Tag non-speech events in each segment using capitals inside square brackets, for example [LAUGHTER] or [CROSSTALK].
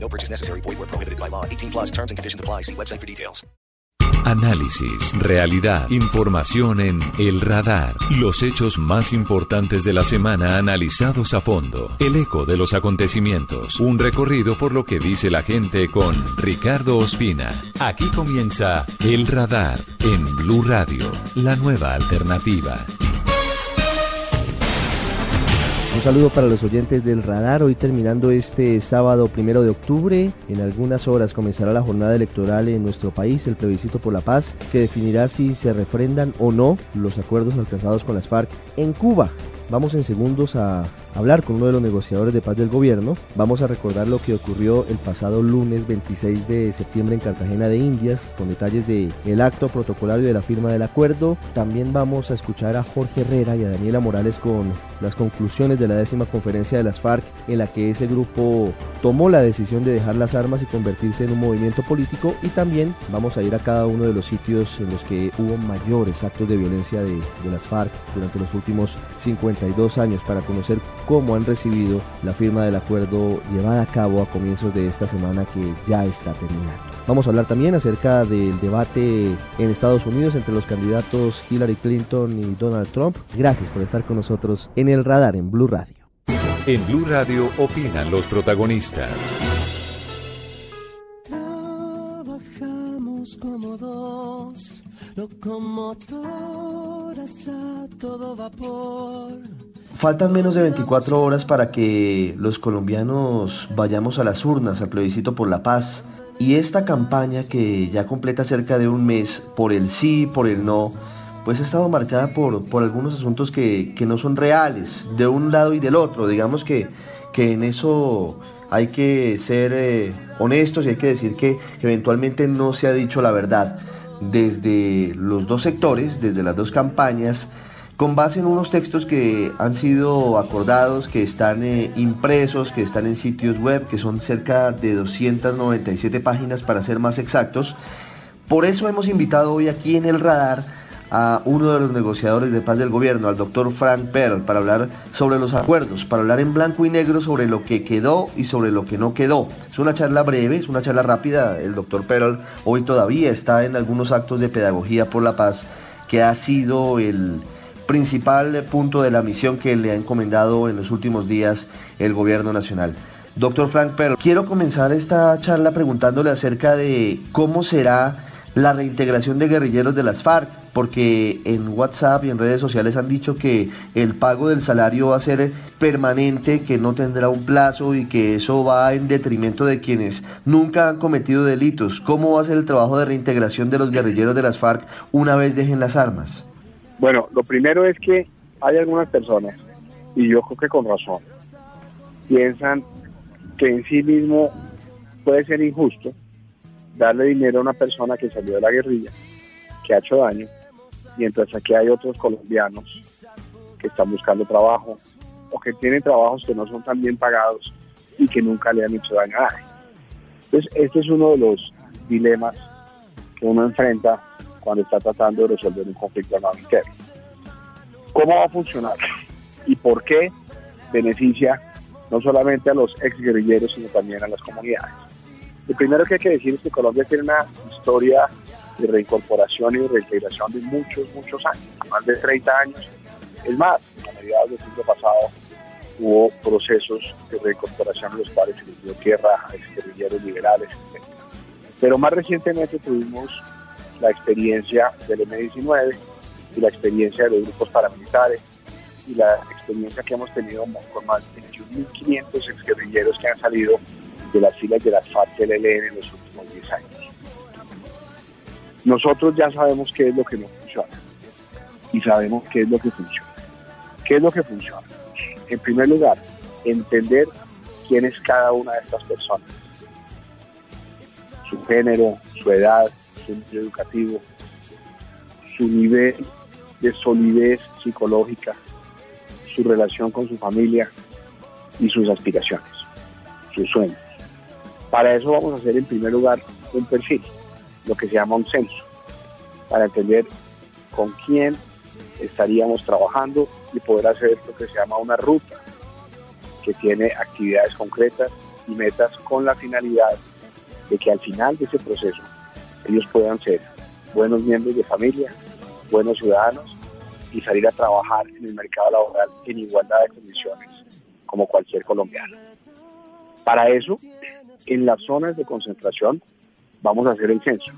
No purchase necessary. Void where prohibited by law. 18 plus terms and conditions apply. See website for details. Análisis, realidad, información en El Radar. Los hechos más importantes de la semana analizados a fondo. El eco de los acontecimientos. Un recorrido por lo que dice la gente con Ricardo Ospina. Aquí comienza El Radar en Blue Radio, la nueva alternativa. Un saludo para los oyentes del radar. Hoy terminando este sábado primero de octubre, en algunas horas comenzará la jornada electoral en nuestro país, el plebiscito por la paz, que definirá si se refrendan o no los acuerdos alcanzados con las FARC en Cuba. Vamos en segundos a hablar con uno de los negociadores de paz del gobierno. Vamos a recordar lo que ocurrió el pasado lunes 26 de septiembre en Cartagena de Indias, con detalles del el acto protocolario de la firma del acuerdo. También vamos a escuchar a Jorge Herrera y a Daniela Morales con las conclusiones de la décima conferencia de las FARC, en la que ese grupo tomó la decisión de dejar las armas y convertirse en un movimiento político. Y también vamos a ir a cada uno de los sitios en los que hubo mayores actos de violencia de, de las FARC durante los últimos 52 años para conocer cómo han recibido la firma del acuerdo llevada a cabo a comienzos de esta semana que ya está terminando. Vamos a hablar también acerca del debate en Estados Unidos entre los candidatos Hillary Clinton y Donald Trump. Gracias por estar con nosotros en el radar en Blue Radio. En Blue Radio opinan los protagonistas. Trabajamos como dos locomotoras a todo vapor. Faltan menos de 24 horas para que los colombianos vayamos a las urnas al plebiscito por la paz y esta campaña que ya completa cerca de un mes por el sí, por el no, pues ha estado marcada por, por algunos asuntos que, que no son reales, de un lado y del otro. Digamos que, que en eso hay que ser eh, honestos y hay que decir que eventualmente no se ha dicho la verdad desde los dos sectores, desde las dos campañas, con base en unos textos que han sido acordados, que están eh, impresos, que están en sitios web, que son cerca de 297 páginas para ser más exactos. Por eso hemos invitado hoy aquí en el radar a uno de los negociadores de paz del gobierno, al doctor Frank Pearl, para hablar sobre los acuerdos, para hablar en blanco y negro sobre lo que quedó y sobre lo que no quedó. Es una charla breve, es una charla rápida. El doctor Pearl hoy todavía está en algunos actos de pedagogía por la paz, que ha sido el principal punto de la misión que le ha encomendado en los últimos días el gobierno nacional. Doctor Frank Pearl, quiero comenzar esta charla preguntándole acerca de cómo será la reintegración de guerrilleros de las FARC, porque en WhatsApp y en redes sociales han dicho que el pago del salario va a ser permanente, que no tendrá un plazo y que eso va en detrimento de quienes nunca han cometido delitos. ¿Cómo va a ser el trabajo de reintegración de los guerrilleros de las FARC una vez dejen las armas? Bueno, lo primero es que hay algunas personas, y yo creo que con razón, piensan que en sí mismo puede ser injusto darle dinero a una persona que salió de la guerrilla, que ha hecho daño, mientras aquí hay otros colombianos que están buscando trabajo o que tienen trabajos que no son tan bien pagados y que nunca le han hecho daño a nadie. Entonces, este es uno de los dilemas que uno enfrenta cuando está tratando de resolver un conflicto armado interno. ¿Cómo va a funcionar? ¿Y por qué beneficia no solamente a los ex guerrilleros, sino también a las comunidades? Lo primero que hay que decir es que Colombia tiene una historia de reincorporación y de reintegración de muchos, muchos años, más de 30 años. Es más, a mediados del siglo pasado hubo procesos de reincorporación en los cuales se dio tierra a ex guerrilleros liberales, etc. Pero más recientemente tuvimos la experiencia del M-19 y la experiencia de los grupos paramilitares y la experiencia que hemos tenido con más de 21.500 exguerrilleros que han salido de las filas de las FARC del ELN en los últimos 10 años. Nosotros ya sabemos qué es lo que no funciona y sabemos qué es lo que funciona. ¿Qué es lo que funciona? En primer lugar, entender quién es cada una de estas personas, su género, su edad, educativo, su nivel de solidez psicológica, su relación con su familia y sus aspiraciones, sus sueños. Para eso vamos a hacer en primer lugar un perfil, lo que se llama un censo, para entender con quién estaríamos trabajando y poder hacer lo que se llama una ruta, que tiene actividades concretas y metas con la finalidad de que al final de ese proceso ellos puedan ser buenos miembros de familia, buenos ciudadanos y salir a trabajar en el mercado laboral en igualdad de condiciones como cualquier colombiano. Para eso, en las zonas de concentración vamos a hacer el censo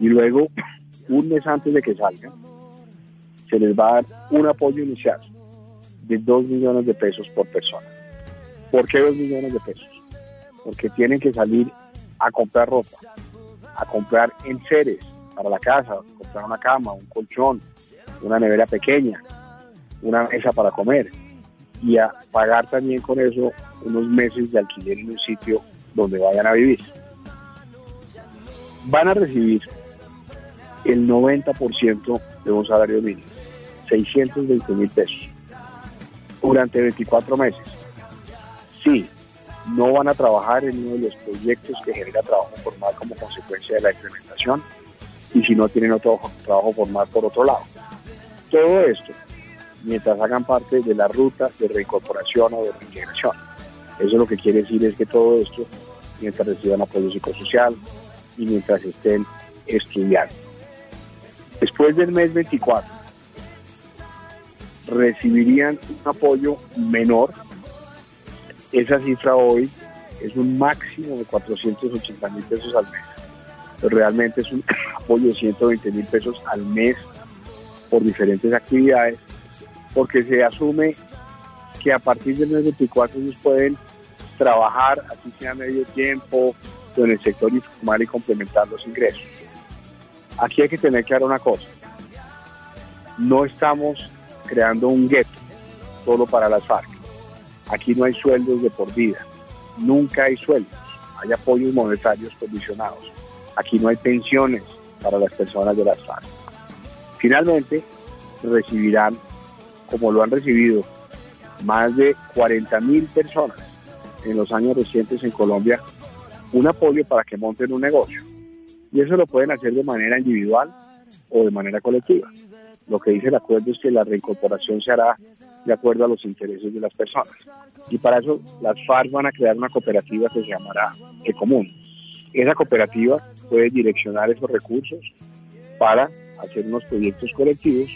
y luego, [CLEARS THROAT] un mes antes de que salgan, se les va a dar un apoyo inicial de 2 millones de pesos por persona. ¿Por qué 2 millones de pesos? Porque tienen que salir a comprar ropa, a comprar enseres para la casa, comprar una cama, un colchón, una nevera pequeña, una mesa para comer y a pagar también con eso unos meses de alquiler en un sitio donde vayan a vivir. Van a recibir el 90% de un salario mínimo, 620 mil pesos, durante 24 meses. Sí, no van a trabajar en uno de los proyectos que genera trabajo formal como consecuencia de la implementación y si no tienen otro trabajo formal por otro lado. Todo esto mientras hagan parte de la ruta de reincorporación o de reintegración. Eso lo que quiere decir es que todo esto mientras reciban apoyo psicosocial y mientras estén estudiando. Después del mes 24, recibirían un apoyo menor. Esa cifra hoy es un máximo de 480 mil pesos al mes. Pero realmente es un [COUGHS] apoyo de 120 mil pesos al mes por diferentes actividades, porque se asume que a partir del mes 24 ellos pueden trabajar, así sea medio tiempo, en el sector informal y complementar los ingresos. Aquí hay que tener claro una cosa. No estamos creando un gueto solo para las FARC. Aquí no hay sueldos de por vida. Nunca hay sueldos. Hay apoyos monetarios condicionados. Aquí no hay pensiones para las personas de las FARC. Finalmente, recibirán, como lo han recibido, más de 40 mil personas en los años recientes en Colombia, un apoyo para que monten un negocio. Y eso lo pueden hacer de manera individual o de manera colectiva. Lo que dice el acuerdo es que la reincorporación se hará de acuerdo a los intereses de las personas. Y para eso las FARC van a crear una cooperativa que se llamará Ecomún. Esa cooperativa puede direccionar esos recursos para hacer unos proyectos colectivos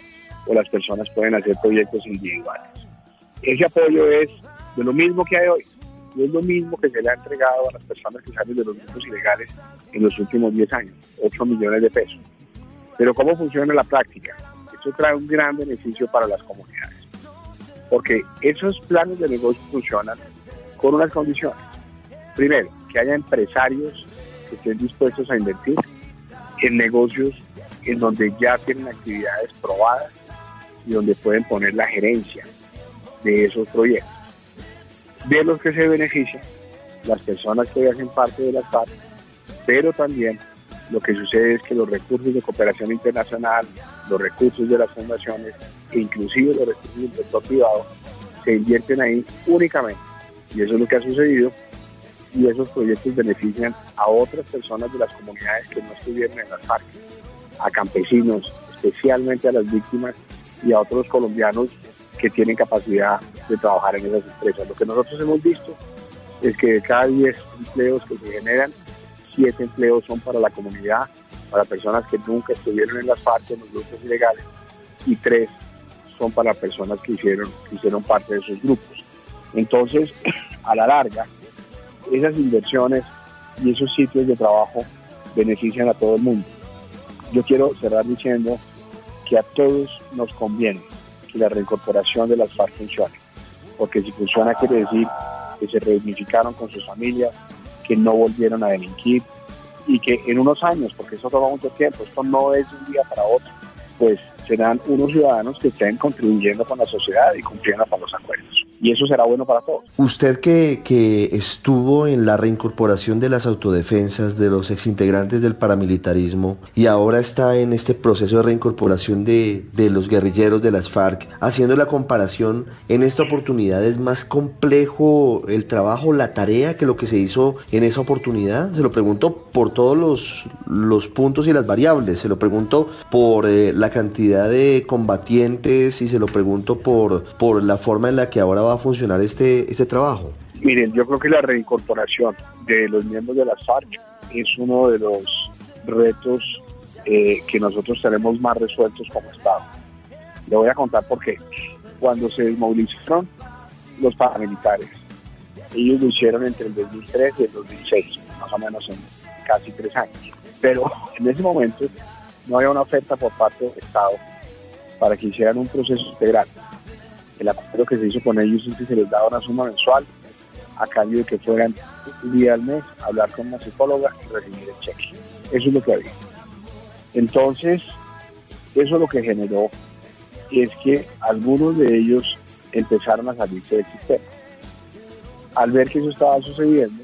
o las personas pueden hacer proyectos individuales. Ese apoyo es de lo mismo que hay hoy, no es lo mismo que se le ha entregado a las personas que salen de los grupos ilegales en los últimos 10 años, 8 millones de pesos. Pero ¿cómo funciona la práctica? Eso trae un gran beneficio para las comunidades, porque esos planes de negocio funcionan con unas condiciones. Primero, que haya empresarios que estén dispuestos a invertir en negocios en donde ya tienen actividades probadas y donde pueden poner la gerencia de esos proyectos de los que se benefician las personas que hacen parte de las FARC, pero también lo que sucede es que los recursos de cooperación internacional, los recursos de las fundaciones e inclusive los recursos del sector privado se invierten ahí únicamente. Y eso es lo que ha sucedido y esos proyectos benefician a otras personas de las comunidades que no estuvieron en las FARC, a campesinos, especialmente a las víctimas y a otros colombianos que tienen capacidad de trabajar en esas empresas. Lo que nosotros hemos visto es que de cada 10 empleos que se generan, 7 empleos son para la comunidad, para personas que nunca estuvieron en las FARC, en los grupos ilegales, y 3 son para personas que hicieron, que hicieron parte de esos grupos. Entonces, [CLEARS THROAT] a la larga, esas inversiones y esos sitios de trabajo benefician a todo el mundo. Yo quiero cerrar diciendo que a todos nos conviene que la reincorporación de las FARC funcione porque si funciona quiere decir que se reunificaron con sus familias, que no volvieron a delinquir y que en unos años, porque eso toma mucho tiempo, esto no es un día para otro, pues serán unos ciudadanos que estén contribuyendo con la sociedad y cumpliendo con los acuerdos. Y eso será bueno para todos. Usted que, que estuvo en la reincorporación de las autodefensas de los exintegrantes del paramilitarismo y ahora está en este proceso de reincorporación de, de los guerrilleros de las FARC, haciendo la comparación, en esta oportunidad es más complejo el trabajo, la tarea que lo que se hizo en esa oportunidad. Se lo pregunto por todos los, los puntos y las variables, se lo pregunto por eh, la cantidad de combatientes y se lo pregunto por, por la forma en la que ahora va a funcionar este, este trabajo? Miren, yo creo que la reincorporación de los miembros de las FARC es uno de los retos eh, que nosotros tenemos más resueltos como Estado. Le voy a contar por qué. Cuando se desmovilizaron los paramilitares, ellos lo hicieron entre el 2003 y el 2006, más o menos en casi tres años. Pero en ese momento no había una oferta por parte del Estado para que hicieran un proceso integral el acuerdo que se hizo con ellos es que se les daba una suma mensual a cambio de que fueran un día al mes a hablar con una psicóloga y recibir el cheque. Eso es lo que había. Entonces, eso lo que generó es que algunos de ellos empezaron a salirse del sistema. Al ver que eso estaba sucediendo,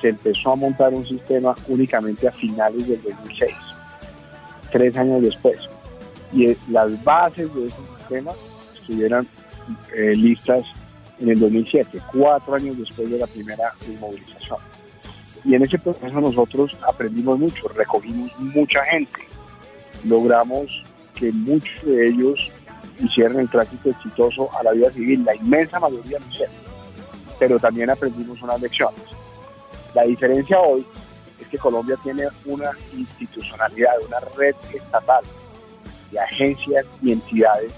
se empezó a montar un sistema únicamente a finales del 2006, tres años después. Y las bases de ese sistema estuvieran eh, listas en el 2007, cuatro años después de la primera movilización. Y en ese proceso nosotros aprendimos mucho, recogimos mucha gente, logramos que muchos de ellos hicieran el tránsito exitoso a la vida civil, la inmensa mayoría lo hicieron, pero también aprendimos unas lecciones. La diferencia hoy es que Colombia tiene una institucionalidad, una red estatal de agencias y entidades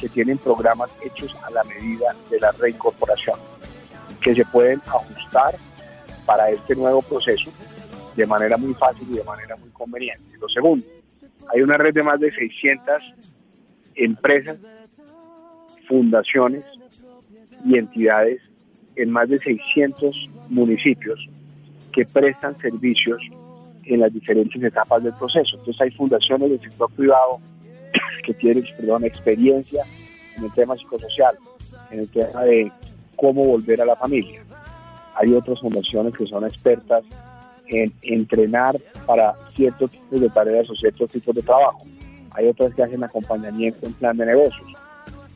que tienen programas hechos a la medida de la reincorporación, que se pueden ajustar para este nuevo proceso de manera muy fácil y de manera muy conveniente. Lo segundo, hay una red de más de 600 empresas, fundaciones y entidades en más de 600 municipios que prestan servicios en las diferentes etapas del proceso. Entonces hay fundaciones del sector privado [LAUGHS] que tienen perdón, experiencia en el tema psicosocial, en el tema de cómo volver a la familia. Hay otras fundaciones que son expertas en entrenar para ciertos tipos de tareas o ciertos tipos de trabajo. Hay otras que hacen acompañamiento en plan de negocios.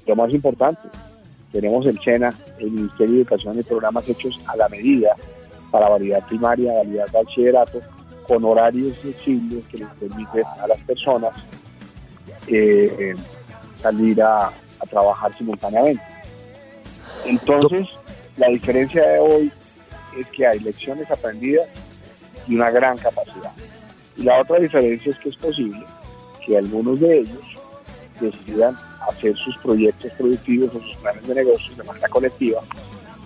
Lo más importante, tenemos el SENA, el Ministerio de Educación y programas hechos a la medida para validar primaria, validar bachillerato, con horarios flexibles que les permiten a las personas eh, salir a, a trabajar simultáneamente. Entonces, la diferencia de hoy es que hay lecciones aprendidas y una gran capacidad. Y la otra diferencia es que es posible que algunos de ellos decidan hacer sus proyectos productivos o sus planes de negocios de manera colectiva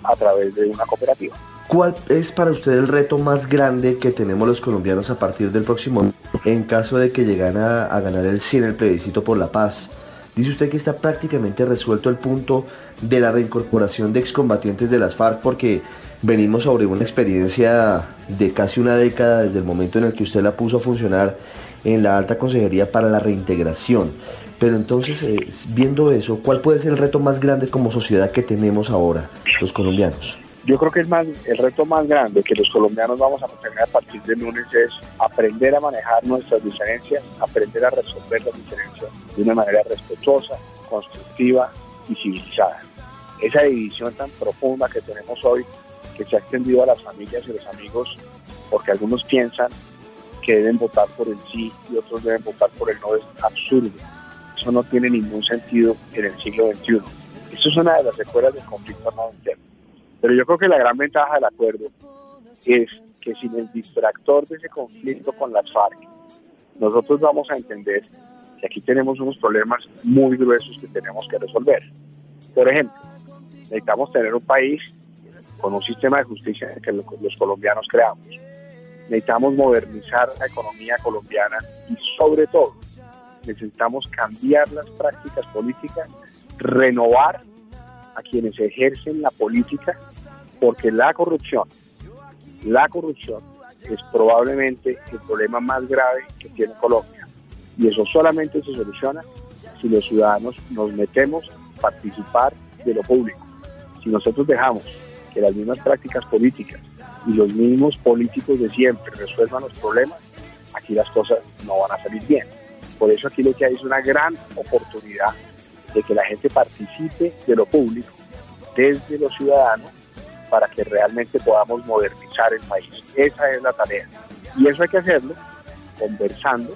a través de una cooperativa. ¿Cuál es para usted el reto más grande que tenemos los colombianos a partir del próximo año en caso de que llegara a, a ganar el sí en el plebiscito por la paz? Dice usted que está prácticamente resuelto el punto de la reincorporación de excombatientes de las FARC porque venimos sobre una experiencia de casi una década desde el momento en el que usted la puso a funcionar en la Alta Consejería para la Reintegración. Pero entonces, eh, viendo eso, ¿cuál puede ser el reto más grande como sociedad que tenemos ahora, los colombianos? Yo creo que es más, el reto más grande que los colombianos vamos a tener a partir de lunes es aprender a manejar nuestras diferencias, aprender a resolver las diferencias de una manera respetuosa, constructiva y civilizada. Esa división tan profunda que tenemos hoy, que se ha extendido a las familias y los amigos, porque algunos piensan que deben votar por el sí y otros deben votar por el no, es absurdo. Eso no tiene ningún sentido en el siglo XXI. Eso es una de las secuelas del conflicto armado interno. Pero yo creo que la gran ventaja del acuerdo es que sin el distractor de ese conflicto con las FARC, nosotros vamos a entender que aquí tenemos unos problemas muy gruesos que tenemos que resolver. Por ejemplo, necesitamos tener un país con un sistema de justicia que los colombianos creamos. Necesitamos modernizar la economía colombiana y sobre todo necesitamos cambiar las prácticas políticas, renovar a quienes ejercen la política, porque la corrupción, la corrupción es probablemente el problema más grave que tiene Colombia. Y eso solamente se soluciona si los ciudadanos nos metemos a participar de lo público. Si nosotros dejamos que las mismas prácticas políticas y los mismos políticos de siempre resuelvan los problemas, aquí las cosas no van a salir bien. Por eso aquí lo que hay es una gran oportunidad de que la gente participe de lo público desde los ciudadanos para que realmente podamos modernizar el país. Esa es la tarea. Y eso hay que hacerlo conversando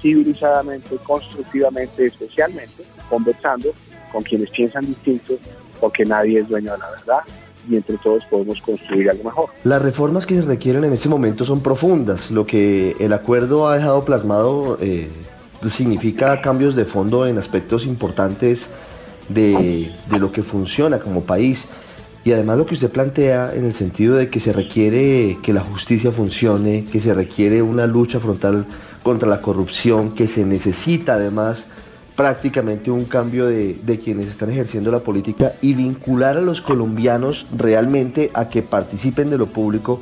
civilizadamente, constructivamente, especialmente conversando con quienes piensan distinto, porque nadie es dueño de la verdad y entre todos podemos construir algo mejor. Las reformas que se requieren en este momento son profundas. Lo que el acuerdo ha dejado plasmado eh, significa cambios de fondo en aspectos importantes de, de lo que funciona como país. Y además lo que usted plantea en el sentido de que se requiere que la justicia funcione, que se requiere una lucha frontal contra la corrupción, que se necesita además prácticamente un cambio de, de, quienes están ejerciendo la política y vincular a los colombianos realmente a que participen de lo público,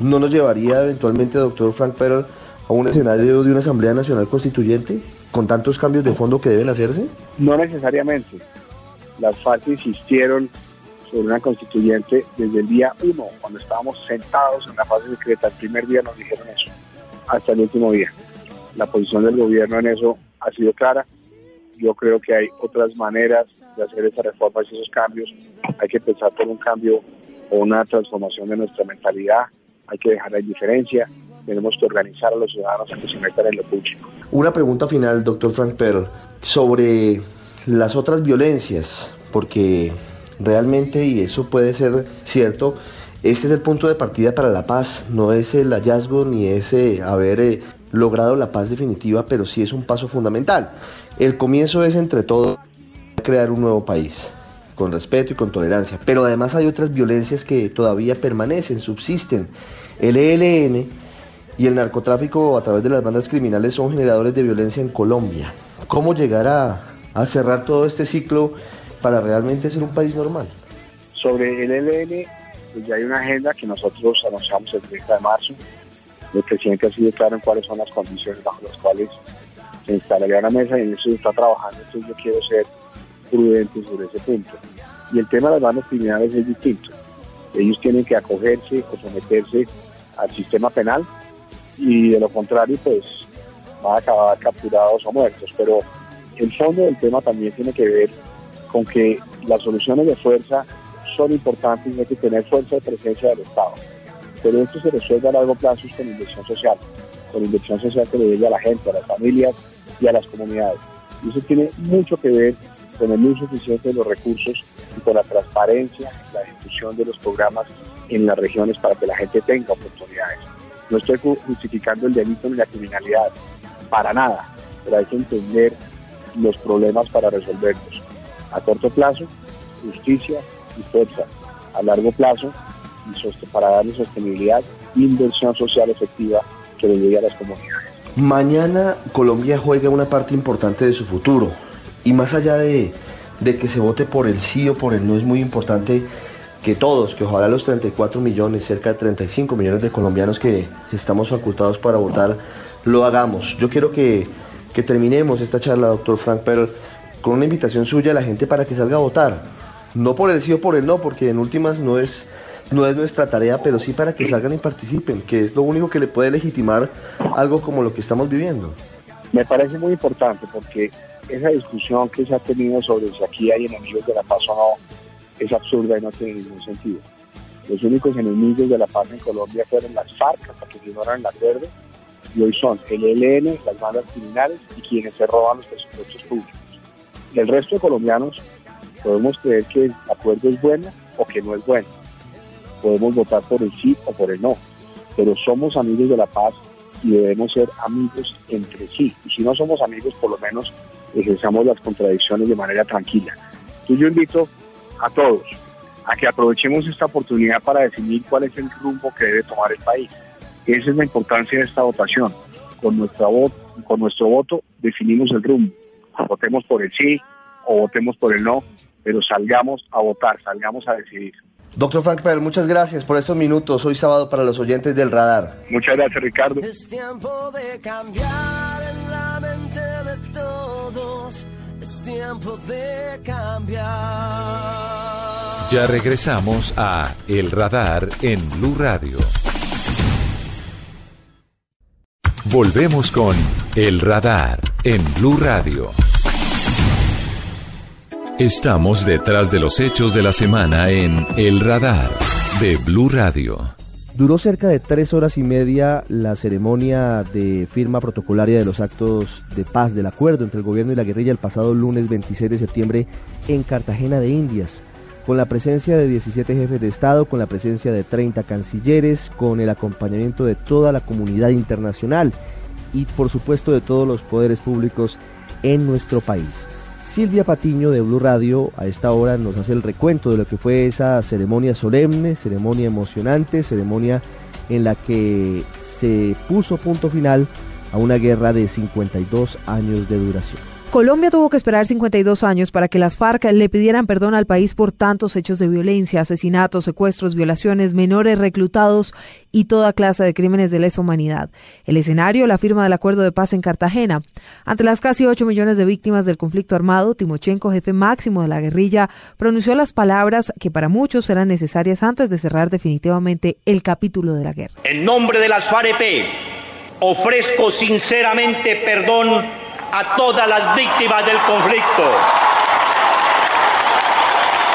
¿no nos llevaría eventualmente, doctor Frank Perel, a un escenario de una Asamblea Nacional Constituyente con tantos cambios de fondo que deben hacerse? No necesariamente. Las FARC insistieron sobre una constituyente desde el día uno, cuando estábamos sentados en la fase secreta, el primer día nos dijeron eso, hasta el último día. La posición del gobierno en eso ha sido clara. Yo creo que hay otras maneras de hacer esas reformas y esos cambios. Hay que pensar por un cambio o una transformación de nuestra mentalidad. Hay que dejar la indiferencia. Tenemos que organizar a los ciudadanos a que se metan en lo público. Una pregunta final, doctor Frank Pearl, sobre las otras violencias, porque realmente, y eso puede ser cierto, este es el punto de partida para la paz, no es el hallazgo ni ese haber eh, logrado la paz definitiva, pero sí es un paso fundamental. El comienzo es entre todos crear un nuevo país, con respeto y con tolerancia, pero además hay otras violencias que todavía permanecen, subsisten. El ELN y el narcotráfico a través de las bandas criminales son generadores de violencia en Colombia. ¿Cómo llegar a, cerrar todo este ciclo para realmente ser un país normal? Sobre el ELN, pues ya hay una agenda que nosotros anunciamos el 30 de marzo. El presidente ha sido claro en cuáles son las condiciones bajo las cuales se instalaría una mesa y en eso está trabajando. Entonces yo quiero ser prudente sobre ese punto. Y el tema de las bandas criminales es distinto. Ellos tienen que acogerse o someterse al sistema penal y de lo contrario pues van a acabar capturados o muertos. Pero el fondo del tema también tiene que ver con que las soluciones de fuerza son importantes y hay que tener fuerza de presencia del Estado. Pero esto se resuelve a largo plazo con inversión social, con inversión social que le llegue a la gente, a las familias y a las comunidades. Y eso tiene mucho que ver con el uso eficiente de los recursos y con la transparencia, la ejecución de los programas en las regiones para que la gente tenga oportunidades. No estoy justificando el delito ni la criminalidad, para nada, pero hay que entender los problemas para resolverlos. A corto plazo, justicia y fuerza. A largo plazo, y para darle sostenibilidad, inversión social efectiva que le llegue a las comunidades. Mañana Colombia juega una parte importante de su futuro y más allá de, de, que se vote por el sí o por el no es muy importante que todos, que ojalá los 34 millones, cerca de 35 millones de colombianos que estamos facultados para votar, lo hagamos. Yo quiero que, que terminemos esta charla, doctor Frank Perl, con una invitación suya a la gente para que salga a votar. No por el sí o por el no, porque en últimas no es no es nuestra tarea, pero sí para que salgan y participen, que es lo único que le puede legitimar algo como lo que estamos viviendo. Me parece muy importante porque esa discusión que se ha tenido sobre si aquí hay enemigos de la paz o no es absurda y no tiene ningún sentido. Los únicos enemigos de la paz en Colombia fueron las FARC hasta que firmaron el acuerdo y hoy son el ELN, las bandas criminales y quienes se roban los presupuestos públicos. El resto de colombianos podemos creer que el acuerdo es bueno o que no es bueno podemos votar por el sí o por el no, pero somos amigos de la paz y debemos ser amigos entre sí. Y si no somos amigos, por lo menos ejerzamos las contradicciones de manera tranquila. Entonces yo invito a todos a que aprovechemos esta oportunidad para definir cuál es el rumbo que debe tomar el país. Esa es la importancia de esta votación. Con, nuestra con nuestro voto definimos el rumbo. Votemos por el sí o votemos por el no, pero salgamos a votar, salgamos a decidir. Doctor Frank Pell, muchas gracias por estos minutos. Hoy sábado para los oyentes del radar. Muchas gracias, Ricardo. Es tiempo de cambiar en la mente de todos. Es tiempo de cambiar. Ya regresamos a El Radar en Blue Radio. Volvemos con El Radar en Blue Radio. Estamos detrás de los hechos de la semana en El Radar de Blue Radio. Duró cerca de tres horas y media la ceremonia de firma protocolaria de los actos de paz del acuerdo entre el gobierno y la guerrilla el pasado lunes 26 de septiembre en Cartagena de Indias, con la presencia de 17 jefes de Estado, con la presencia de 30 cancilleres, con el acompañamiento de toda la comunidad internacional y por supuesto de todos los poderes públicos en nuestro país. Silvia Patiño de Blue Radio a esta hora nos hace el recuento de lo que fue esa ceremonia solemne, ceremonia emocionante, ceremonia en la que se puso punto final a una guerra de 52 años de duración. Colombia tuvo que esperar 52 años para que las FARC le pidieran perdón al país por tantos hechos de violencia, asesinatos, secuestros, violaciones, menores reclutados y toda clase de crímenes de lesa humanidad. El escenario, la firma del acuerdo de paz en Cartagena. Ante las casi 8 millones de víctimas del conflicto armado, Timochenko, jefe máximo de la guerrilla, pronunció las palabras que para muchos eran necesarias antes de cerrar definitivamente el capítulo de la guerra. En nombre de las FAREP, ofrezco sinceramente perdón a todas las víctimas del conflicto,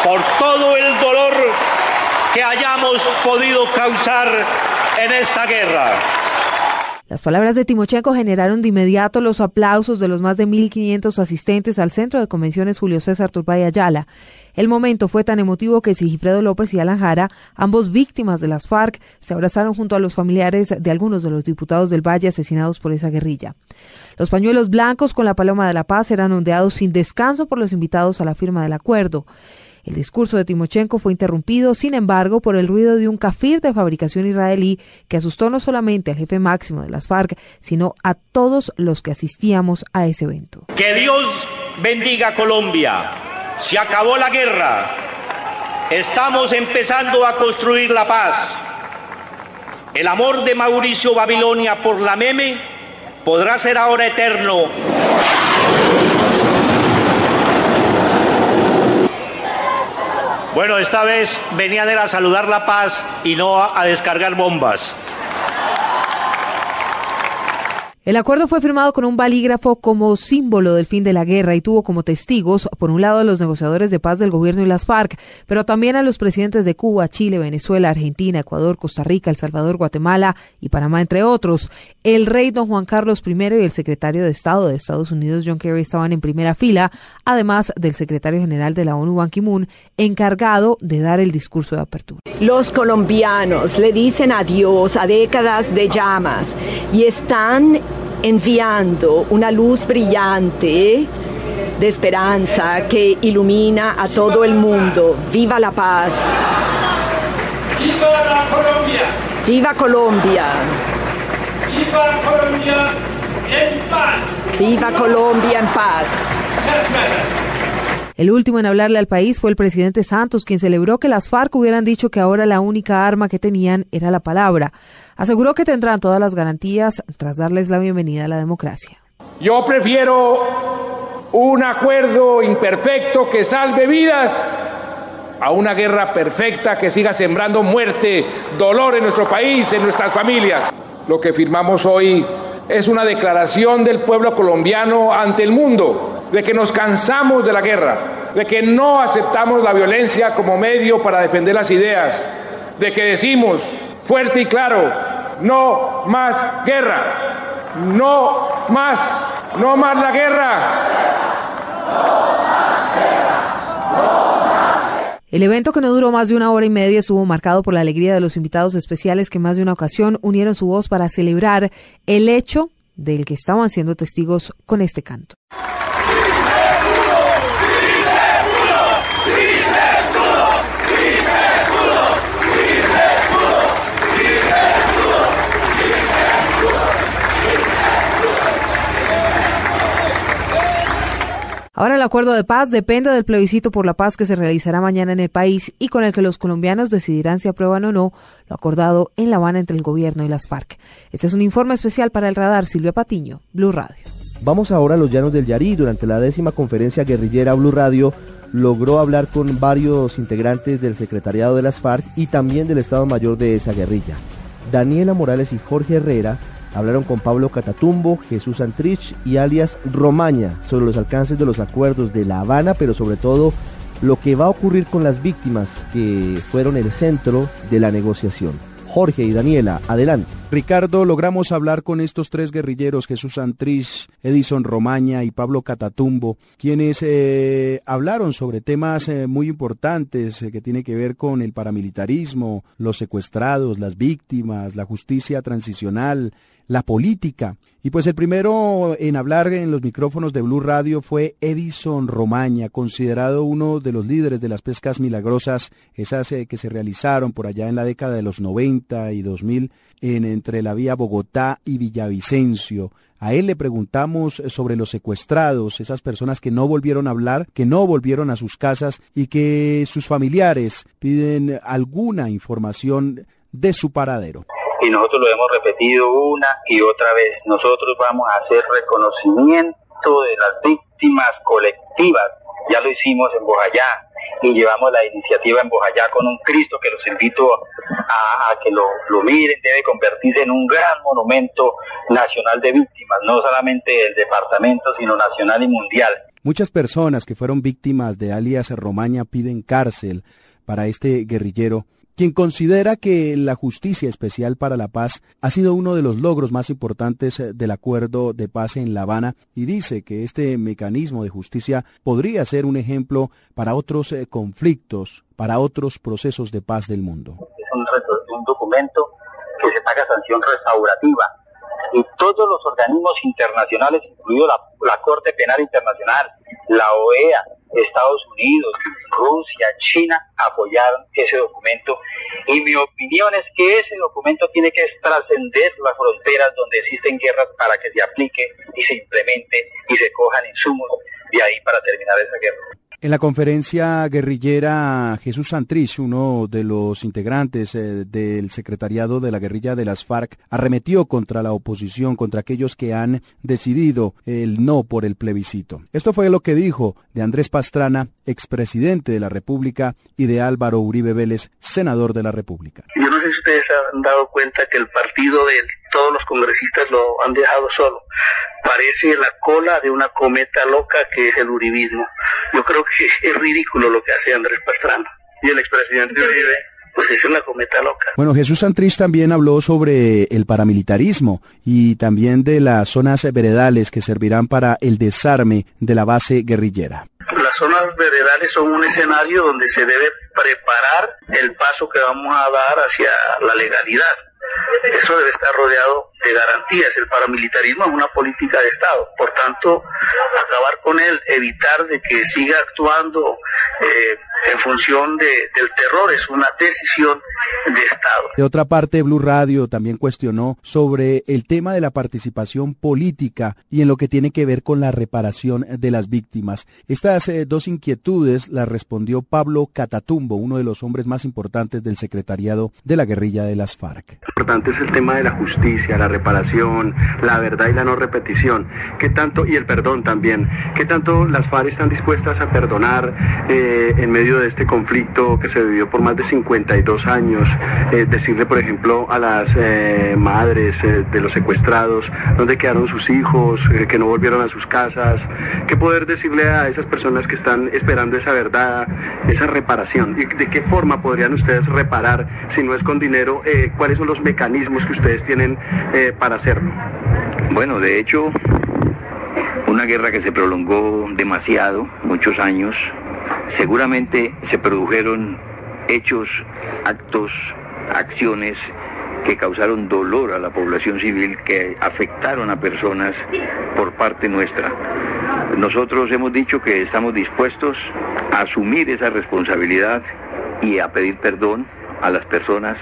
por todo el dolor que hayamos podido causar en esta guerra. Las palabras de Timochenko generaron de inmediato los aplausos de los más de 1.500 asistentes al Centro de Convenciones Julio César Turbay Ayala. El momento fue tan emotivo que Sigifredo López y Alan Jara, ambos víctimas de las FARC, se abrazaron junto a los familiares de algunos de los diputados del Valle asesinados por esa guerrilla. Los pañuelos blancos con la paloma de la paz eran ondeados sin descanso por los invitados a la firma del acuerdo. El discurso de Timochenko fue interrumpido, sin embargo, por el ruido de un kafir de fabricación israelí que asustó no solamente al jefe máximo de las FARC, sino a todos los que asistíamos a ese evento. Que Dios bendiga Colombia. Se acabó la guerra. Estamos empezando a construir la paz. El amor de Mauricio Babilonia por la meme podrá ser ahora eterno. Bueno, esta vez venían a saludar la paz y no a descargar bombas. El acuerdo fue firmado con un balígrafo como símbolo del fin de la guerra y tuvo como testigos, por un lado, a los negociadores de paz del gobierno y las FARC, pero también a los presidentes de Cuba, Chile, Venezuela, Argentina, Ecuador, Costa Rica, El Salvador, Guatemala y Panamá, entre otros. El rey don Juan Carlos I y el secretario de Estado de Estados Unidos, John Kerry, estaban en primera fila, además del secretario general de la ONU, Ban Ki-moon, encargado de dar el discurso de apertura. Los colombianos le dicen adiós a décadas de llamas y están enviando una luz brillante de esperanza que ilumina a todo el mundo. ¡Viva la paz! ¡Viva Colombia! ¡Viva Colombia! ¡Viva Colombia en paz! ¡Viva Colombia en paz! El último en hablarle al país fue el presidente Santos, quien celebró que las FARC hubieran dicho que ahora la única arma que tenían era la palabra. Aseguró que tendrán todas las garantías tras darles la bienvenida a la democracia. Yo prefiero un acuerdo imperfecto que salve vidas a una guerra perfecta que siga sembrando muerte, dolor en nuestro país, en nuestras familias. Lo que firmamos hoy es una declaración del pueblo colombiano ante el mundo de que nos cansamos de la guerra, de que no aceptamos la violencia como medio para defender las ideas, de que decimos fuerte y claro, no más guerra, no más, no más la guerra. El evento que no duró más de una hora y media estuvo marcado por la alegría de los invitados especiales que más de una ocasión unieron su voz para celebrar el hecho del que estaban siendo testigos con este canto. Ahora el acuerdo de paz depende del plebiscito por la paz que se realizará mañana en el país y con el que los colombianos decidirán si aprueban o no lo acordado en La Habana entre el gobierno y las FARC. Este es un informe especial para el radar Silvia Patiño, Blue Radio. Vamos ahora a los llanos del Yarí. Durante la décima conferencia guerrillera Blue Radio logró hablar con varios integrantes del secretariado de las FARC y también del Estado Mayor de esa guerrilla. Daniela Morales y Jorge Herrera hablaron con Pablo Catatumbo, Jesús Antrich y alias Romaña sobre los alcances de los acuerdos de La Habana, pero sobre todo lo que va a ocurrir con las víctimas que fueron el centro de la negociación. Jorge y Daniela, adelante. Ricardo, logramos hablar con estos tres guerrilleros, Jesús Antrich, Edison Romaña y Pablo Catatumbo, quienes eh, hablaron sobre temas eh, muy importantes eh, que tienen que ver con el paramilitarismo, los secuestrados, las víctimas, la justicia transicional, la política. Y pues el primero en hablar en los micrófonos de Blue Radio fue Edison Romaña, considerado uno de los líderes de las pescas milagrosas, esas que se realizaron por allá en la década de los 90 y 2000 en, entre la vía Bogotá y Villavicencio. A él le preguntamos sobre los secuestrados, esas personas que no volvieron a hablar, que no volvieron a sus casas y que sus familiares piden alguna información de su paradero y nosotros lo hemos repetido una y otra vez. Nosotros vamos a hacer reconocimiento de las víctimas colectivas. Ya lo hicimos en Bojayá y llevamos la iniciativa en Bojayá con un Cristo que los invito a, que lo, lo, miren. Debe convertirse en un gran monumento nacional de víctimas, no solamente del departamento, sino nacional y mundial. Muchas personas que fueron víctimas de alias Romaña piden cárcel para este guerrillero quien considera que la justicia especial para la paz ha sido uno de los logros más importantes eh, del acuerdo de paz en La Habana y dice que este mecanismo de justicia podría ser un ejemplo para otros eh, conflictos, para otros procesos de paz del mundo. Es un, documento que se paga sanción restaurativa y todos los organismos internacionales, incluido la, la Corte Penal Internacional, la OEA, Estados Unidos, Rusia, China apoyaron ese documento y mi opinión es que ese documento tiene que trascender las fronteras donde existen guerras para que se aplique y se implemente y se cojan insumos de ahí para terminar esa guerra. En la conferencia guerrillera, Jesús Santrich, uno de los integrantes eh, del secretariado de la guerrilla de las FARC, arremetió contra la oposición, contra aquellos que han decidido el no por el plebiscito. Esto fue lo que dijo de Andrés Pastrana, expresidente de la República, y de Álvaro Uribe Vélez, senador de la República. Sé si ustedes han dado cuenta que el partido de todos los congresistas lo han dejado solo. Parece la cola de una cometa loca que es el uribismo. Yo creo que [LAUGHS] es ridículo lo que hace Andrés Pastrana. Y el expresidente Uribe pues es una cometa loca. Bueno, Jesús Santrich también habló sobre el paramilitarismo y también de las zonas veredales que servirán para el desarme de la base guerrillera. Las zonas veredales son un escenario donde se debe preparar el paso que vamos a dar hacia la legalidad. Eso debe estar rodeado de garantías. El paramilitarismo es una política de Estado. Por tanto, acabar con él, evitar de que siga actuando eh, en función de, del terror es una decisión de Estado. De otra parte, Blue Radio también cuestionó sobre el tema de la participación política y en lo que tiene que ver con la reparación de las víctimas. Estas eh, dos inquietudes las respondió Pablo Catatumbo, uno de los hombres más importantes del secretariado de la guerrilla de las FARC. Lo importante es el tema de la justicia, la reparación, la verdad y la no repetición. ¿Qué tanto, y el perdón también, qué tanto las FARC están dispuestas a perdonar eh, en medio de este conflicto que se vivió por más de 52 años? Eh, decirle, por ejemplo, a las eh, madres de los secuestrados, dónde quedaron sus hijos, que no volvieron a sus casas, qué poder decirle a esas personas que están esperando esa verdad, esa reparación, y de qué forma podrían ustedes reparar, si no es con dinero, cuáles son los mecanismos que ustedes tienen para hacerlo. Bueno, de hecho, una guerra que se prolongó demasiado, muchos años, seguramente se produjeron hechos, actos, acciones que causaron dolor a la población civil, que afectaron a personas por parte nuestra. Nosotros hemos dicho que estamos dispuestos a asumir esa responsabilidad y a pedir perdón a las personas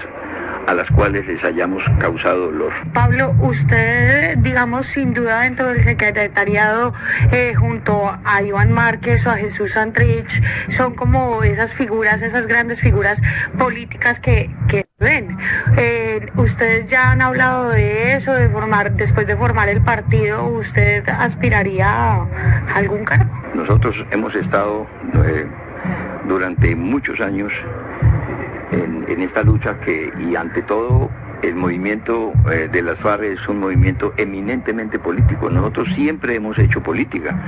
a las cuales les hayamos causado dolor. Pablo, usted, digamos, sin duda dentro del secretariado, eh, junto a Iván Márquez o a Jesús Santrich, son como esas figuras, esas grandes figuras políticas que, que Ven, eh, ustedes ya han hablado de eso, de formar, después de formar el partido, ¿usted aspiraría a algún cargo? Nosotros hemos estado eh, durante muchos años en, en, esta lucha que, y ante todo, el movimiento eh, de las FARC es un movimiento eminentemente político. Nosotros siempre hemos hecho política.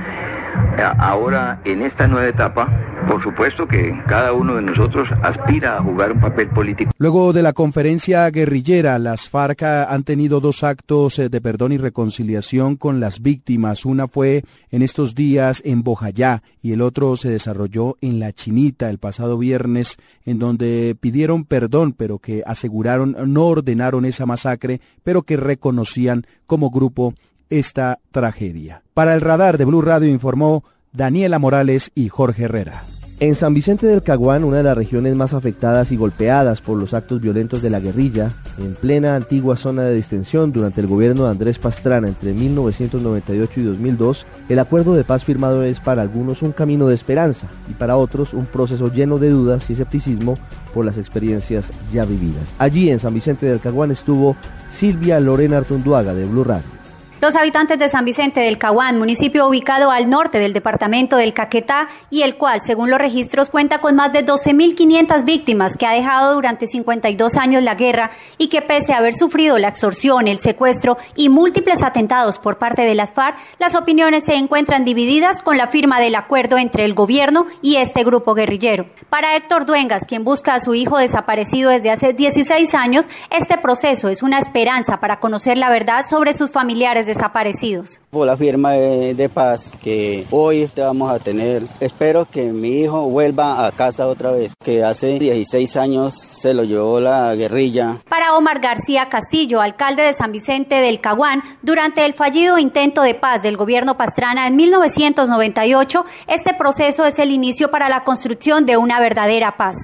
Ahora, en esta nueva etapa, por supuesto que cada uno de nosotros aspira a jugar un papel político. Luego de la conferencia guerrillera, las FARC han tenido dos actos eh, de perdón y reconciliación con las víctimas. Una fue en estos días en Bojayá y el otro se desarrolló en La Chinita el pasado viernes, en donde pidieron perdón, pero que aseguraron no ordenaron esa masacre, pero que reconocían como grupo esta tragedia. Para el radar de Blue Radio informó Daniela Morales y Jorge Herrera. En San Vicente del Caguán, una de las regiones más afectadas y golpeadas por los actos violentos de la guerrilla, en plena antigua zona de distensión durante el gobierno de Andrés Pastrana entre 1998 y 2002, el acuerdo de paz firmado es para algunos un camino de esperanza y para otros un proceso lleno de dudas y escepticismo por las experiencias ya vividas. Allí en San Vicente del Caguán estuvo Silvia Lorena Artunduaga de Blue Radio. Los habitantes de San Vicente del Caguán, municipio ubicado al norte del departamento del Caquetá y el cual, según los registros, cuenta con más de 12.500 víctimas que ha dejado durante 52 años la guerra y que pese a haber sufrido la extorsión, el secuestro y múltiples atentados por parte de las FARC, las opiniones se encuentran divididas con la firma del acuerdo entre el gobierno y este grupo guerrillero. Para Héctor Duengas, quien busca a su hijo desaparecido desde hace 16 años, este proceso es una esperanza para conocer la verdad sobre sus familiares desaparecidos. Por la firma de, de, paz que hoy vamos a tener, espero que mi hijo vuelva a casa otra vez, que hace 16 años se lo llevó la guerrilla. Para Omar García Castillo, alcalde de San Vicente del Caguán, durante el fallido intento de paz del gobierno Pastrana en 1998, este proceso es el inicio para la construcción de una verdadera paz.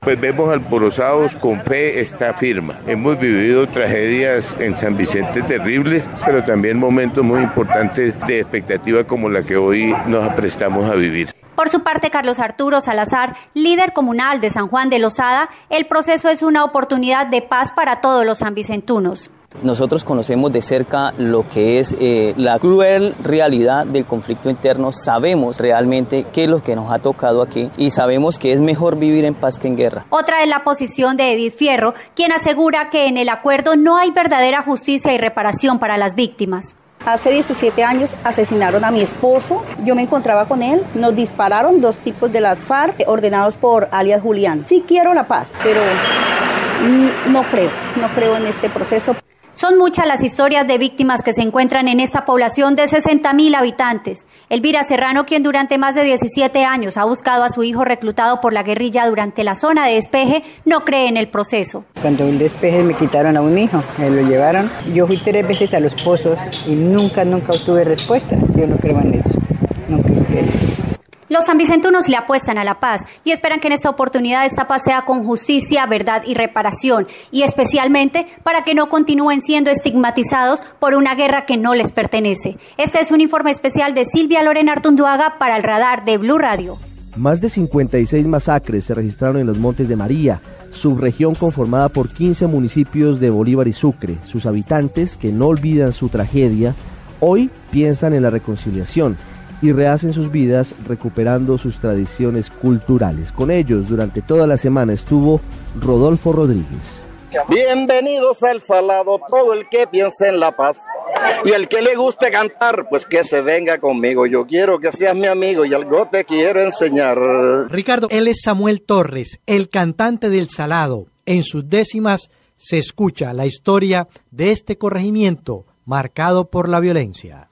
Pues vemos alborozados con fe esta firma. Hemos vivido tragedias en San Vicente terribles, pero también momentos muy importantes de expectativa como la que hoy nos aprestamos a vivir. Por su parte, Carlos Arturo Salazar, líder comunal de San Juan de Lozada, el proceso es una oportunidad de paz para todos los sanvicentunos. Nosotros conocemos de cerca lo que es eh, la cruel realidad del conflicto interno, sabemos realmente qué es lo que nos ha tocado aquí y sabemos que es mejor vivir en paz que en guerra. Otra es la posición de Edith Fierro, quien asegura que en el acuerdo no hay verdadera justicia y reparación para las víctimas. Hace 17 años asesinaron a mi esposo, yo me encontraba con él, nos dispararon dos tipos de las FARC ordenados por alias Julián. Sí quiero la paz, pero no creo, no creo en este proceso. Son muchas las historias de víctimas que se encuentran en esta población de 60.000 habitantes. Elvira Serrano, quien durante más de 17 años ha buscado a su hijo reclutado por la guerrilla durante la zona de despeje, no cree en el proceso. Cuando el despeje me quitaron a un hijo, me lo llevaron. Yo fui tres veces a los pozos y nunca, nunca obtuve respuesta. Yo no creo en eso. En los sanvicentunos le apuestan a la paz y esperan que en esta oportunidad esta paz sea con justicia, verdad y reparación, y especialmente para que no continúen siendo estigmatizados por una guerra que no les pertenece. Este es un informe especial de Silvia Lorena Artunduaga para el radar de Blue Radio. Más de 56 masacres se registraron en los Montes de María, subregión conformada por 15 municipios de Bolívar y Sucre. Sus habitantes, que no olvidan su tragedia, hoy piensan en la reconciliación y rehacen sus vidas recuperando sus tradiciones culturales. Con ellos durante toda la semana estuvo Rodolfo Rodríguez. Bienvenidos al Salado, todo el que piense en la paz. Y el que le guste cantar, pues que se venga conmigo. Yo quiero que seas mi amigo y algo te quiero enseñar. Ricardo, él es Samuel Torres, el cantante del Salado. En sus décimas se escucha la historia de este corregimiento marcado por la violencia.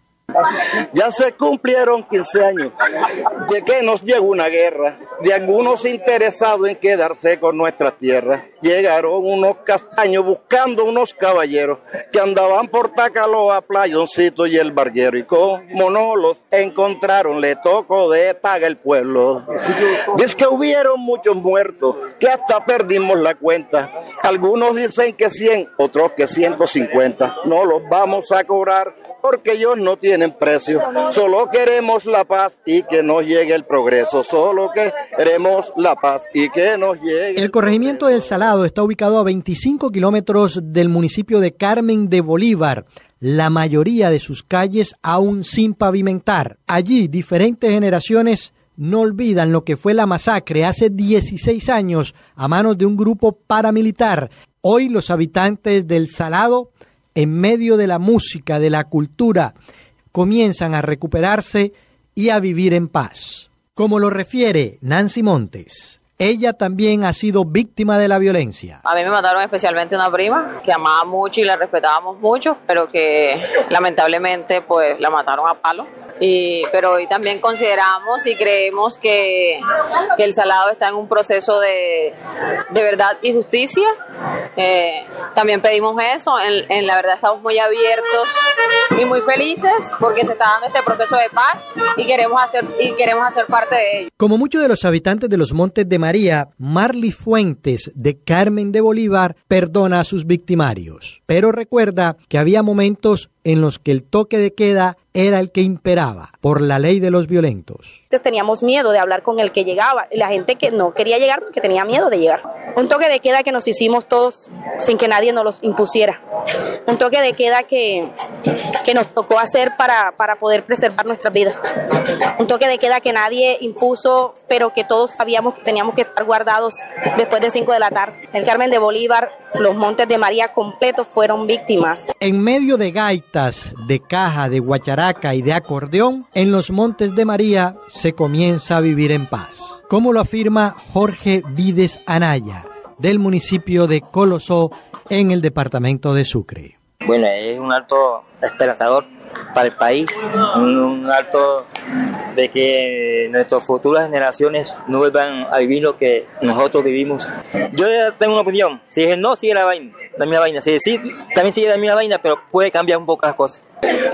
Ya se cumplieron 15 años de que nos llegó una guerra, de algunos interesados en quedarse con nuestra tierra. Llegaron unos castaños buscando unos caballeros que andaban por Tacaloa, Playoncito y el Barguero. Y como no los encontraron, le tocó de paga el pueblo. Es que hubieron muchos muertos, que hasta perdimos la cuenta. Algunos dicen que 100, otros que 150. No los vamos a cobrar porque ellos no tienen precio. Solo queremos la paz y que nos llegue el progreso. Solo queremos la paz y que nos llegue. El corregimiento del Salado está ubicado a 25 kilómetros del municipio de Carmen de Bolívar la mayoría de sus calles aún sin pavimentar. Allí diferentes generaciones no olvidan lo que fue la masacre hace 16 años a manos de un grupo paramilitar. Hoy los habitantes del Salado, en medio de la música, de la cultura, comienzan a recuperarse y a vivir en paz. Como lo refiere Nancy Montes, ella también ha sido víctima de la violencia. A mí me mataron especialmente una prima que amaba mucho y la respetábamos mucho, pero que lamentablemente pues la mataron a palo. Y, pero hoy también consideramos y creemos que, que, el Salado está en un proceso de, de verdad y justicia. Eh, también pedimos eso, en, en, la verdad estamos muy abiertos y muy felices porque se está dando este proceso de paz y queremos hacer, y queremos hacer parte de ello. Como muchos de los habitantes de los Montes de María, Marley Fuentes de Carmen de Bolívar perdona a sus victimarios, pero recuerda que había momentos en los que el toque de queda era el que imperaba por la ley de los violentos. Teníamos miedo de hablar con el que llegaba, la gente que no quería llegar porque tenía miedo de llegar. Un toque de queda que nos hicimos todos sin que nadie nos lo impusiera. Un toque de queda que, que nos tocó hacer para, para poder preservar nuestras vidas. Un toque de queda que nadie impuso, pero que todos sabíamos que teníamos que estar guardados después de 5 de la tarde. El Carmen de Bolívar, los Montes de María completos fueron víctimas. En medio de gaitas, de caja, de guacharaca y de acordeón, en los Montes de María se comienza a vivir en paz. Como lo afirma Jorge Vides Anaya, del municipio de Colosó, en el departamento de Sucre. Bueno, es un alto esperanzador para el país, un, un alto de que nuestras futuras generaciones no vuelvan a vivir lo que nosotros vivimos. Yo ya tengo una opinión, si es no, sigue la vaina, la misma vaina, si es sí, también sigue la misma vaina, pero puede cambiar un poco las cosas.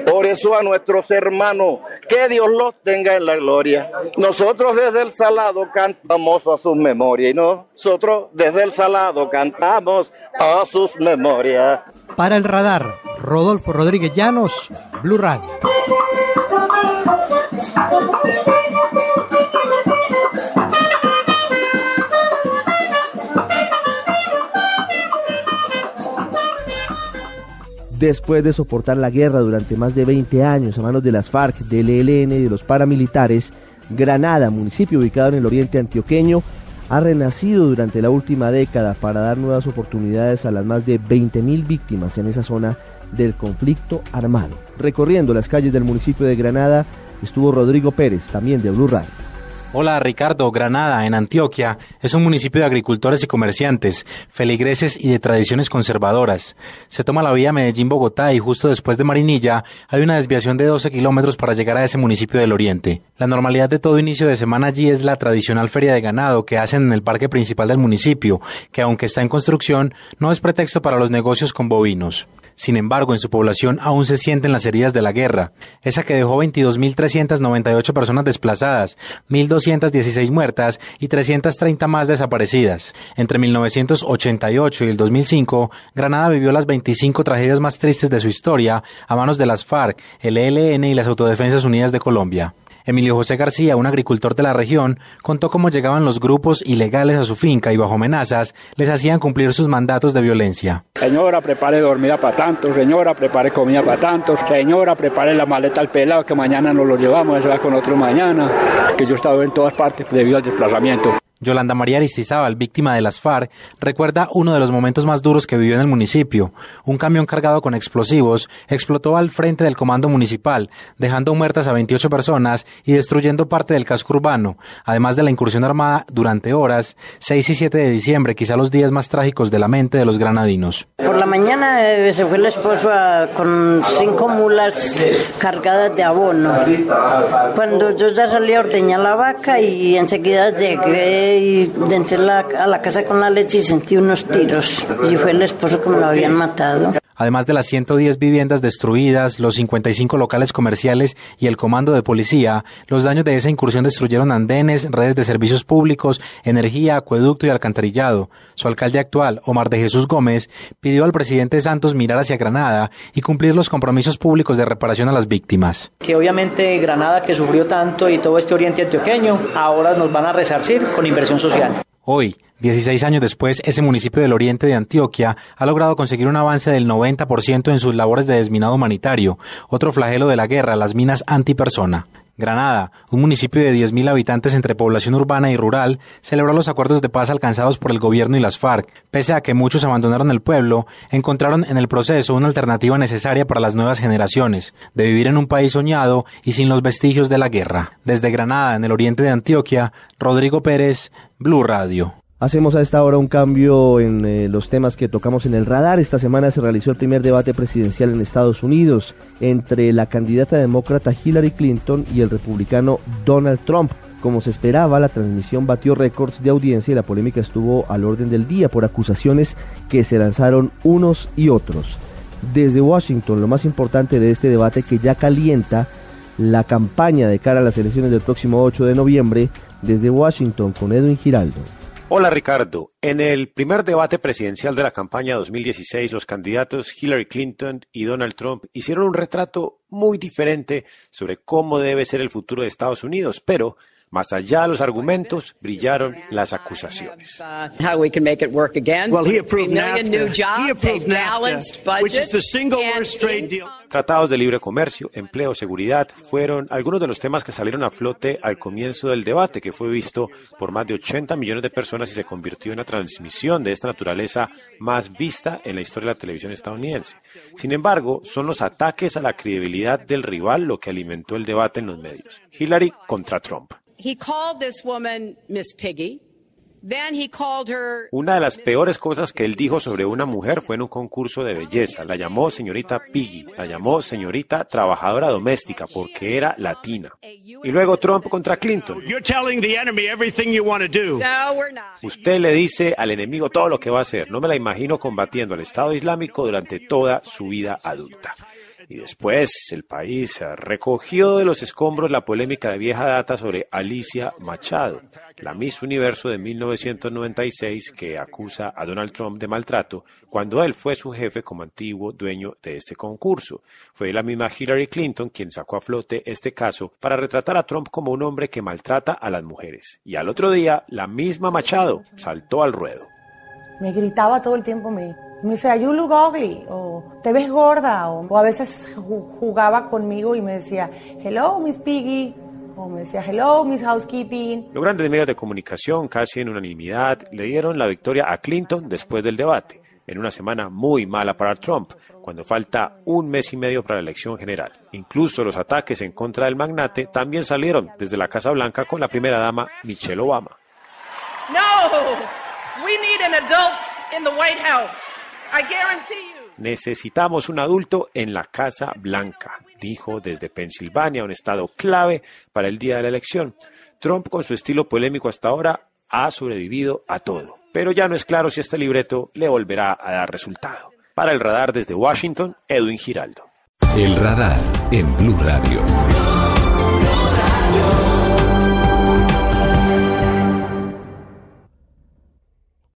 Por eso a nuestros hermanos, que Dios los tenga en la gloria. Nosotros desde el Salado cantamos a sus memorias y nosotros desde el Salado cantamos a sus memorias. Para el radar, Rodolfo Rodríguez Llanos, Blue Radio. Después de soportar la guerra durante más de 20 años a manos de las FARC, del ELN y de los paramilitares, Granada, municipio ubicado en el oriente antioqueño, ha renacido durante la última década para dar nuevas oportunidades a las más de 20.000 víctimas en esa zona del conflicto armado. Recorriendo las calles del municipio de Granada estuvo Rodrigo Pérez, también de Blue Radio. Hola Ricardo, Granada, en Antioquia, es un municipio de agricultores y comerciantes, feligreses y de tradiciones conservadoras. Se toma la vía Medellín-Bogotá y justo después de Marinilla hay una desviación de 12 kilómetros para llegar a ese municipio del oriente. La normalidad de todo inicio de semana allí es la tradicional feria de ganado que hacen en el parque principal del municipio, que aunque está en construcción, no es pretexto para los negocios con bovinos. Sin embargo, en su población aún se sienten las heridas de la guerra, esa que dejó 22.398 personas desplazadas, 1.216 muertas y 330 más desaparecidas. Entre 1988 y el 2005, Granada vivió las 25 tragedias más tristes de su historia a manos de las FARC, el ELN y las Autodefensas Unidas de Colombia. Emilio José García, un agricultor de la región, contó cómo llegaban los grupos ilegales a su finca y bajo amenazas les hacían cumplir sus mandatos de violencia. Señora, prepare dormida para tantos, señora, prepare comida para tantos, señora, prepare la maleta al pelado que mañana nos lo llevamos, eso va con otro mañana, que yo he estado en todas partes debido al desplazamiento. Yolanda María Aristizábal, víctima de las FARC, recuerda uno de los momentos más duros que vivió en el municipio. Un camión cargado con explosivos explotó al frente del comando municipal, dejando muertas a 28 personas y destruyendo parte del casco urbano, además de la incursión armada durante horas, 6 y 7 de diciembre, quizá los días más trágicos de la mente de los granadinos. Por la mañana eh, se fue el esposo a, con cinco mulas cargadas de abono. Cuando yo ya salí a ordeñar la vaca y enseguida llegué y entré a la casa con la leche y sentí unos tiros. Y fue el esposo que me lo habían matado. Además de las 110 viviendas destruidas, los 55 locales comerciales y el comando de policía, los daños de esa incursión destruyeron andenes, redes de servicios públicos, energía, acueducto y alcantarillado. Su alcalde actual, Omar de Jesús Gómez, pidió al presidente Santos mirar hacia Granada y cumplir los compromisos públicos de reparación a las víctimas. Que obviamente Granada, que sufrió tanto, y todo este oriente antioqueño, ahora nos van a resarcir con inversión social. Hoy, 16 años después, ese municipio del oriente de Antioquia ha logrado conseguir un avance del 90% en sus labores de desminado humanitario, otro flagelo de la guerra, las minas antipersona. Granada, un municipio de 10.000 habitantes entre población urbana y rural, celebró los acuerdos de paz alcanzados por el gobierno y las FARC. Pese a que muchos abandonaron el pueblo, encontraron en el proceso una alternativa necesaria para las nuevas generaciones, de vivir en un país soñado y sin los vestigios de la guerra. Desde Granada, en el oriente de Antioquia, Rodrigo Pérez, Blue Radio. Hacemos a esta hora un cambio en eh, los temas que tocamos en el radar. Esta semana se realizó el primer debate presidencial en Estados Unidos entre la candidata demócrata Hillary Clinton y el republicano Donald Trump. Como se esperaba, la transmisión batió récords de audiencia y la polémica estuvo al orden del día por acusaciones que se lanzaron unos y otros. Desde Washington, lo más importante de este debate que ya calienta la campaña de cara a las elecciones del próximo 8 de noviembre, desde Washington con Edwin Giraldo. Hola Ricardo. En el primer debate presidencial de la campaña 2016, los candidatos Hillary Clinton y Donald Trump hicieron un retrato muy diferente sobre cómo debe ser el futuro de Estados Unidos, pero más allá de los argumentos, brillaron las acusaciones. Tratados de libre comercio, empleo, seguridad fueron algunos de los temas que salieron a flote al comienzo del debate, que fue visto por más de 80 millones de personas y se convirtió en la transmisión de esta naturaleza más vista en la historia de la televisión estadounidense. Sin embargo, son los ataques a la credibilidad del rival lo que alimentó el debate en los medios. Hillary contra Trump. Una de las peores cosas que él dijo sobre una mujer fue en un concurso de belleza. La llamó señorita Piggy, la llamó señorita trabajadora doméstica porque era latina. Y luego Trump contra Clinton. Usted le dice al enemigo todo lo que va a hacer. No me la imagino combatiendo al Estado Islámico durante toda su vida adulta. Y después el país recogió de los escombros la polémica de vieja data sobre Alicia Machado, la Miss Universo de 1996 que acusa a Donald Trump de maltrato cuando él fue su jefe como antiguo dueño de este concurso. Fue la misma Hillary Clinton quien sacó a flote este caso para retratar a Trump como un hombre que maltrata a las mujeres. Y al otro día, la misma Machado saltó al ruedo. Me gritaba todo el tiempo me me decía, you look ugly, o te ves gorda, o, a veces jugaba conmigo y me decía, hello, Miss Piggy, o me decía, hello, Miss Housekeeping. Los grandes medios de comunicación, casi en unanimidad, le dieron la victoria a Clinton después del debate, en una semana muy mala para Trump, cuando falta un mes y medio para la elección general. Incluso los ataques en contra del magnate también salieron desde la Casa Blanca con la primera dama Michelle Obama. No, we need an adult in the White House. Necesitamos un adulto en la Casa Blanca, dijo desde Pensilvania, un estado clave para el día de la elección. Trump, con su estilo polémico hasta ahora, ha sobrevivido a todo. Pero ya no es claro si este libreto le volverá a dar resultado. Para el radar desde Washington, Edwin Giraldo. El radar en Blue Radio.